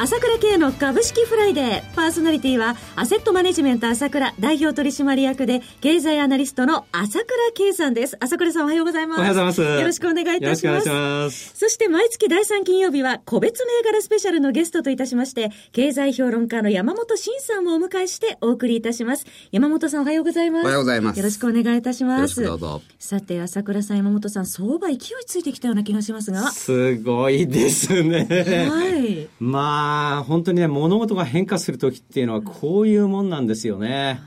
朝倉慶の株式フライデー。パーソナリティは、アセットマネジメント朝倉代表取締役で、経済アナリストの朝倉慶さんです。朝倉さんおはようございます。おはようございます。よろしくお願いいたします。よろしくお願いします。そして毎月第3金曜日は、個別銘柄スペシャルのゲストといたしまして、経済評論家の山本伸さんをお迎えしてお送りいたします。山本さんおはようございます。おはようございます。よろしくお願いいたします。どうぞ。さて、朝倉さん、山本さん、相場勢いついてきたような気がしますが。すごいですね。はい。まあ、本当にね、物事が変化する時っていうのはこういうもんなんですよね。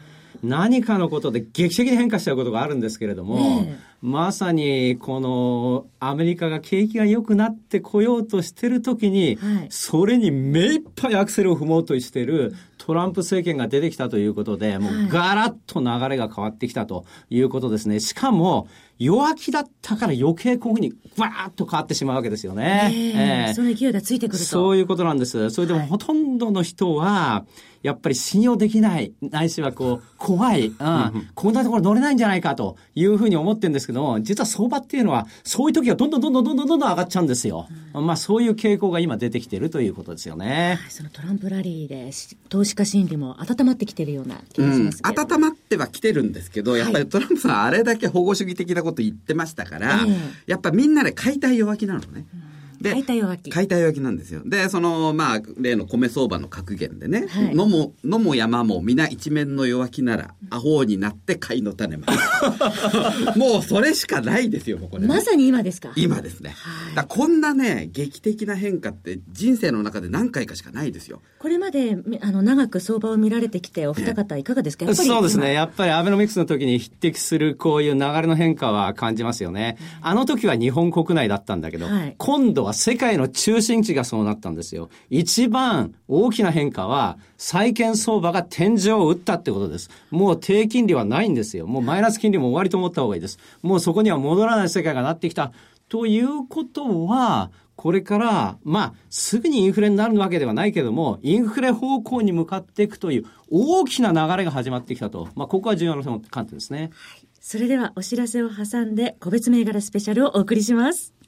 何かのことで劇的に変化しちゃうことがあるんですけれども、ね、まさにこのアメリカが景気が良くなってこようとしてる時に、はい、それに目いっぱいアクセルを踏もうとしてるトランプ政権が出てきたということで、もうガラッと流れが変わってきたということですね。しかも、弱気だったから余計こういうふうにわーッと変わってしまうわけですよね。えー、えー、その勢いがついてくると。そういうことなんです。それでもほとんどの人は、やっぱり信用できない、ないしはこう、怖い、うん、こんなところ乗れないんじゃないかというふうに思ってるんですけども、実は相場っていうのは、そういう時はどんどんどんどんどんどんどん上がっちゃうんですよ。うん、まあそういう傾向が今出てきてるということですよね。はい、そのトランプラリーで、投資家心理も温まってきてるような気がします、うん、温まってはきてるんですけど、やっぱりトランプさんあれだけ保護主義的なこと言ってましたから、やっぱみんなで買いたい弱気なのね。で、買いたい弱気。買いたい弱気なんですよ。で、その、まあ、例の米相場の格言でね、はい、野も、野も山も皆一面の弱気なら、アホになって買いの種ま もうそれしかないですよ、これ、ね、まさに今ですか？今ですね。はい、だこんなね、劇的な変化って人生の中で何回かしかないですよ。これまで、あの、長く相場を見られてきて、お二方いかがですか、ね、そうですね。やっぱりアベノミクスの時に匹敵するこういう流れの変化は感じますよね。あの時は日本国内だったんだけど、はい、今度は世界の中中心地がそうなったんですよ。一番大きな変化は、債券相場が天井を打ったってことです。もう低金利はないんですよ。もうマイナス金利も終わりと思った方がいいです。もうそこには戻らない世界がなってきた。ということは、これから、まあ、すぐにインフレになるわけではないけども、インフレ方向に向かっていくという大きな流れが始まってきたと。まあ、ここは重要な観点ですね。それではお知らせを挟んで、個別銘柄スペシャルをお送りします。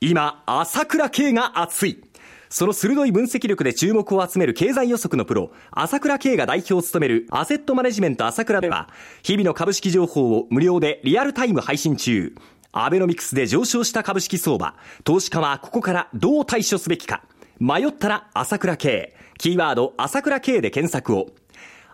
今、朝倉慶が熱い。その鋭い分析力で注目を集める経済予測のプロ、朝倉慶が代表を務めるアセットマネジメント朝倉では、日々の株式情報を無料でリアルタイム配信中。アベノミクスで上昇した株式相場、投資家はここからどう対処すべきか。迷ったら朝倉慶。キーワード朝倉慶で検索を。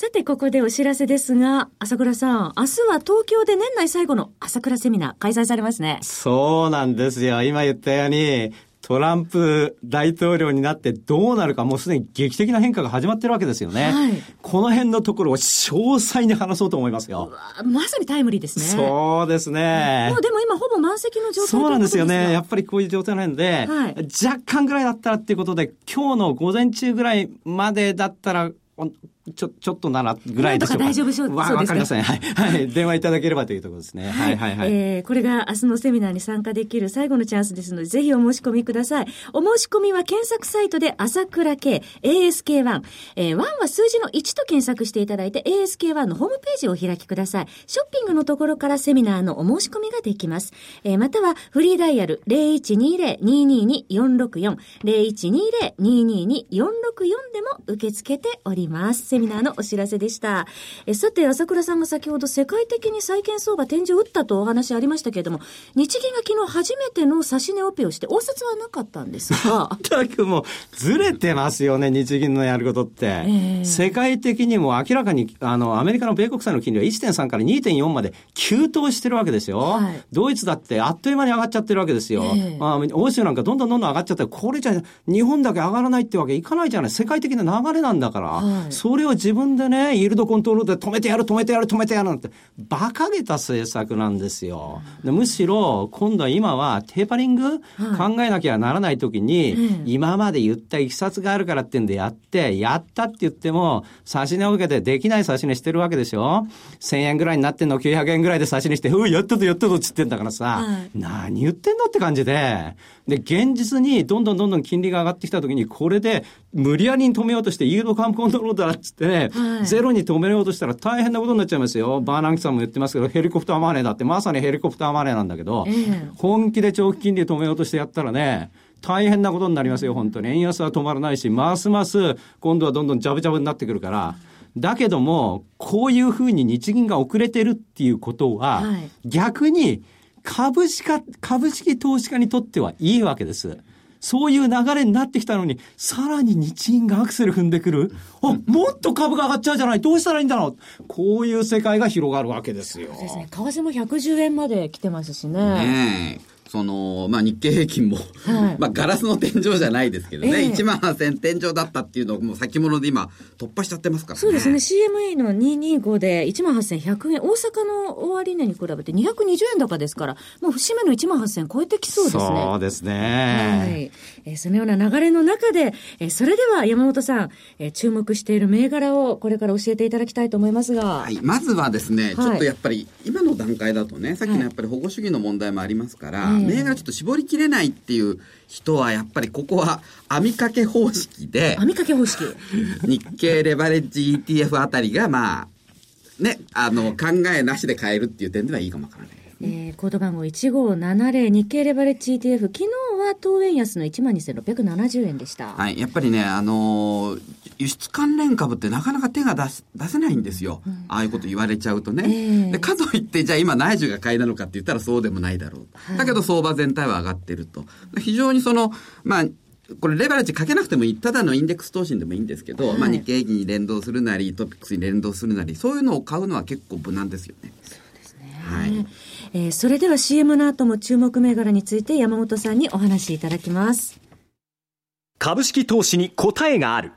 さて、ここでお知らせですが、朝倉さん、明日は東京で年内最後の朝倉セミナー開催されますね。そうなんですよ。今言ったように、トランプ大統領になってどうなるか、もうすでに劇的な変化が始まってるわけですよね。はい、この辺のところを詳細に話そうと思いますよ。まさにタイムリーですね。そうですね。もうでも今ほぼ満席の状態そうなんですよね。やっぱりこういう状態なんで、はい、若干ぐらいだったらっていうことで、今日の午前中ぐらいまでだったら、ちょ、ちょっとならぐらいでしょうか。大丈夫そうわ、わかりません。はい。はい。電話いただければというところですね。はい、はい、はい。えー、これが明日のセミナーに参加できる最後のチャンスですので、ぜひお申し込みください。お申し込みは検索サイトで朝倉系 ASK1。えー、1は数字の1と検索していただいて、ASK1 のホームページをお開きください。ショッピングのところからセミナーのお申し込みができます。えー、または、フリーダイヤル0120-222-464、0120-222-464でも受け付けております。セミナーのお知らせでした。えさて、朝倉さんが先ほど世界的に債券相場天井を打ったとお話ありましたけれども、日銀が昨日初めての指値オペをして、応接はなかったんですが。全くもう、ずれてますよね、日銀のやることって。えー、世界的にも明らかに、あの、アメリカの米国債の金利は1.3から2.4まで急騰してるわけですよ。はい、ドイツだってあっという間に上がっちゃってるわけですよ。えー、まあ、欧州なんかどんどんどんどん上がっちゃって、これじゃ日本だけ上がらないってわけいかないじゃない。世界的な流れなんだから、はい、それをを自分でね、イールドコントロールで止めてやる、止めてやる、止めてやるなんて、馬鹿げた政策なんですよ。でむしろ、今度は今はテーパリング、考えなきゃならない時に、今まで言ったいきさつがあるからってんでやって、やったって言っても、差し値を受けてできない差し値してるわけでしょ ?1000 円ぐらいになってんの900円ぐらいで差し値して、うやったぞやったぞっつってんだからさ、何言ってんのって感じで、で、現実にどんどんどんどん金利が上がってきたときに、これで無理やりに止めようとして、イールドカンプコントロールだっつってね、はい、ゼロに止めようとしたら大変なことになっちゃいますよ。バーナンキさんも言ってますけど、ヘリコプターマネーだって、まさにヘリコプターマネーなんだけど、えー、本気で長期金利止めようとしてやったらね、大変なことになりますよ、本当に。円安は止まらないし、ますます今度はどんどんジャブジャブになってくるから。だけども、こういうふうに日銀が遅れてるっていうことは、はい、逆に株式株式投資家にとってはいいわけです。そういう流れになってきたのに、さらに日銀がアクセル踏んでくる。あ、もっと株が上がっちゃうじゃない？どうしたらいいんだろう？こういう世界が広がるわけですよ。そうですね。為替も110円まで来てますしね。ねその、まあ、日経平均も、はい、まあ、ガラスの天井じゃないですけどね、えー、1万8000天井だったっていうのを、もう先物で今、突破しちゃってますからね。そうですね、CME の225で1万8100円、大阪の終値に比べて220円高ですから、もう節目の1万8000円超えてきそうですね。そうですね。はい。えー、そのような流れの中で、えー、それでは山本さん、えー、注目している銘柄をこれから教えていただきたいと思いますが。はい、まずはですね、ちょっとやっぱり、今の段階だとね、さっきのやっぱり保護主義の問題もありますから、はい、銘柄ちょっと絞りきれないっていう人は、やっぱりここは網掛け方式で、網掛け方式日経レバレッジ ETF あたりが、まあ、ね、あの、考えなしで買えるっていう点ではいいかもわからない。えー、コード番号1570日経レバレッジ ETF 昨日は当円安の1万2670円でした。はいやっぱりねあのー、輸出関連株ってなかなか手が出出せないんですよ、うん、ああいうこと言われちゃうとね、えー、でかといってじゃあ今内需が買いなのかって言ったらそうでもないだろう、はい、だけど相場全体は上がってると。非常にそのまあこれレバレッジかけなくてもいい、ただのインデックス投資でもいいんですけど、はい、まあ日経平均に連動するなり、トピックスに連動するなり、そういうのを買うのは結構無難ですよね。そうですね。はい。えー、それでは CM の後も注目銘柄について山本さんにお話しいただきます。株式投資に答えがある。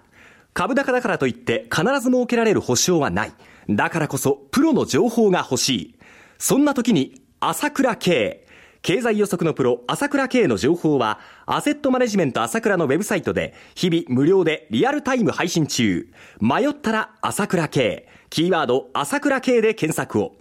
株高だからといって必ず設けられる保証はない。だからこそプロの情報が欲しい。そんな時に朝倉慶。経済予測のプロ、朝倉慶の情報は、アセットマネジメント朝倉のウェブサイトで、日々無料でリアルタイム配信中。迷ったら朝倉慶。キーワード、朝倉慶で検索を。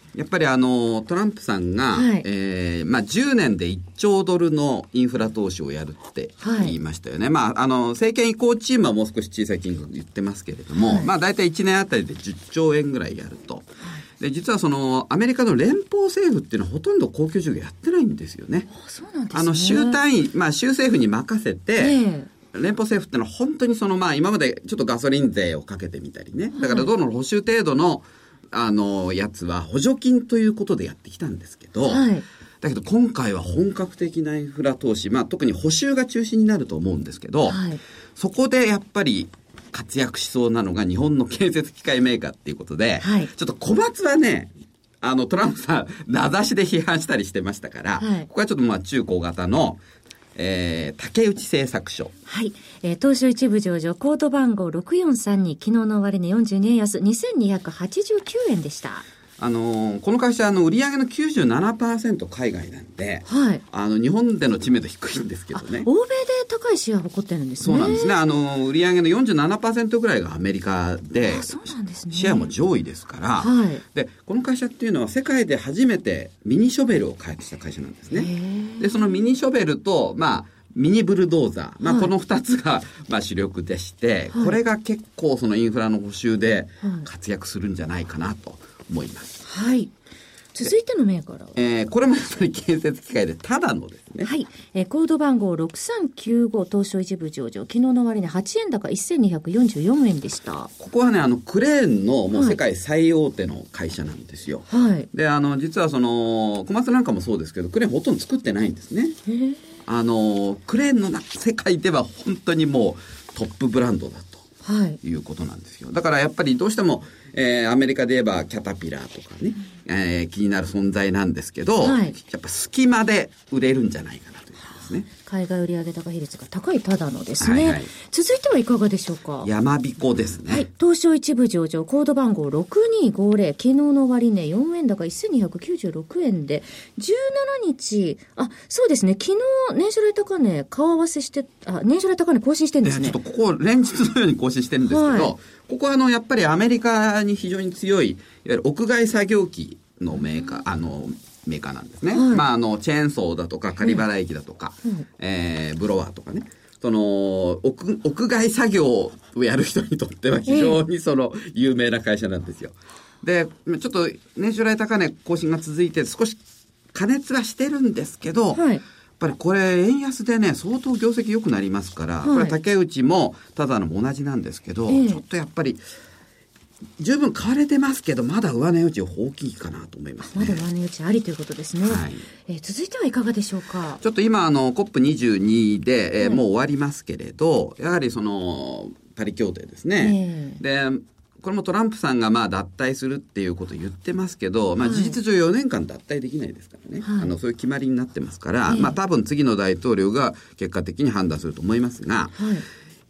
やっぱりあの、トランプさんが、はい、えー、まあ10年で1兆ドルのインフラ投資をやるって言いましたよね。はい、まあ、あの、政権移行チームはもう少し小さい金額言ってますけれども、はい、まあ大体1年あたりで10兆円ぐらいやると。で実はそのアメリカの連邦政府っていうのはほとんど高級授業やってないんですよね。あの州単位、まあ州政府に任せて、えー連邦政府ってのは本当にそのまあ今までちょっとガソリン税をかけてみたりね。だからどの補修程度のあの、やつは補助金ということでやってきたんですけど、はい、だけど今回は本格的なインフラ投資、まあ特に補修が中心になると思うんですけど、はい、そこでやっぱり活躍しそうなのが日本の建設機械メーカーっていうことで、はい、ちょっと小松はね、あの、トランプさん、名指しで批判したりしてましたから、はい、ここはちょっとまあ中高型の、えー、竹内製作所。はい。えー、東証一部上場、コード番号6432、昨日の終値42円安、2289円でした。あのこの会社、あの、売上の97%海外なんで、はい。あの、日本での知名度低いんですけどね。欧米で高いシェアを誇ってるんですね。そうなんですね。あの、売上の47%ぐらいがアメリカで、そうなんですね。シェアも上位ですから、はい。で、この会社っていうのは世界で初めてミニショベルを開発した会社なんですね。で、そのミニショベルと、まあ、ミニブルドーザー。まあ、この二つが、まあ、主力でして、はい、これが結構そのインフラの補修で活躍するんじゃないかなと思います。はい。続いての銘柄えー、これもやっぱり建設機械でただのですね。はい。えー、コード番号6395東証一部上場。昨日の終値8円高1244円でした。ここはね、あの、クレーンのもう世界最大手の会社なんですよ。はい。で、あの、実はその、小松なんかもそうですけど、クレーンほとんど作ってないんですね。あの、クレーンの世界では本当にもうトップブランドだと。はい、いうことなんですよ。だからやっぱりどうしても、えー、アメリカで言えばキャタピラーとかね、えー、気になる存在なんですけど、はい、やっぱ隙間で売れるんじゃないかなとですね。海外売上高比率が高いただのですね、はいはい、続いてはいかがでしょうか？山彦ですね、はい、東証一部上場コード番号6250昨日の終値4円高1296円で17日あそうですね。昨日年初来高値顔合わせしてあ年初来高値更新してるんですね、ちょっとここ連日のように更新してるんですけど、はい、ここはあのやっぱりアメリカに非常に強いいわゆる屋外作業機のメーカー、あのメーカーなんですね。はい、まあ、あの、チェーンソーだとか、仮払い機だとか、うん、えー、ブロワーとかね。その、屋、屋外作業をやる人にとっては非常にその、有名な会社なんですよ。で、ちょっと、年初来高値更新が続いて、少し加熱はしてるんですけど、はい、やっぱりこれ、円安でね、相当業績良くなりますから、はい、これ竹内も、ただのも同じなんですけど、えちょっとやっぱり、十分買われてますけど、まだ上値打ち大きいかなと思います、ね、まだ上値打ちありということですね。はい、えー、続いてはいかがでしょうか？ちょっと今、あの、COP22 で、えー、もう終わりますけれど、やはりその、パリ協定ですね。えー、で、これもトランプさんがまあ脱退するっていうことを言ってますけど、まあ事実上4年間脱退できないですからね。はい、あの、そういう決まりになってますから、まあ多分次の大統領が結果的に判断すると思いますが、はい、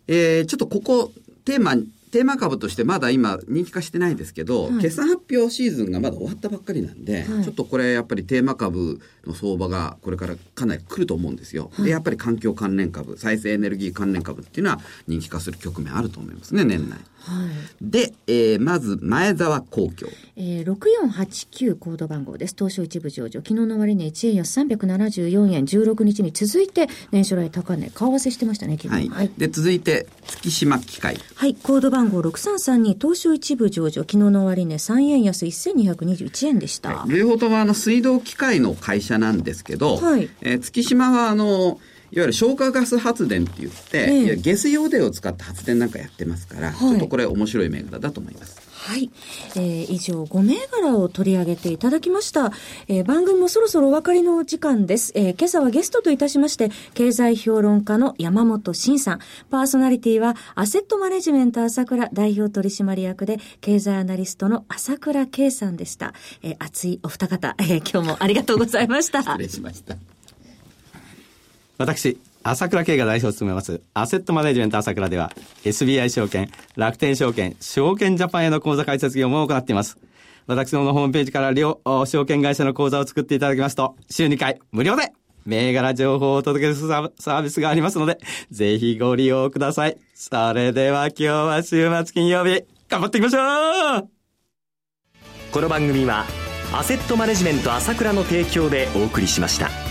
えー、ちょっとここ、テーマテーマ株としてまだ今人気化してないですけど、はい、決算発表シーズンがまだ終わったばっかりなんで、はい、ちょっとこれやっぱりテーマ株の相場がこれからかなり来ると思うんですよ。はい、で、やっぱり環境関連株、再生エネルギー関連株っていうのは人気化する局面あると思いますね、年内。はい、で、えー、まず前澤公共。えー、6489コード番号です。東証一部上場。昨日の終値1円安374円、16日に続いて年初来高値、顔合わせしてましたね、昨日。はい。はい、で、続いて月島機械。はい、コード番号6332東証一部上場。昨日の終値3円安1221円でした。はい、両方ともあの水道機械の会社なんですけど、はい、えー、月島はあの、いわゆる消火ガス発電って言って、ええ、ゲス用電を使った発電なんかやってますから、はい、ちょっとこれ面白い銘柄だと思います。はい。えー、以上5銘柄を取り上げていただきました。えー、番組もそろそろお別れの時間です。えー、今朝はゲストといたしまして、経済評論家の山本慎さん、パーソナリティはアセットマネジメント朝倉代表取締役で、経済アナリストの朝倉圭さんでした。えー、熱いお二方、えー、今日もありがとうございました。失礼しました。私、朝倉慶が代表を務めます、アセットマネジメント朝倉では、SBI 証券、楽天証券、証券ジャパンへの口座開設業務を行っています。私どものホームページから両証券会社の口座を作っていただきますと、週2回無料で銘柄情報をお届けするサービスがありますので、ぜひご利用ください。それでは今日は週末金曜日、頑張っていきましょうこの番組は、アセットマネジメント朝倉の提供でお送りしました。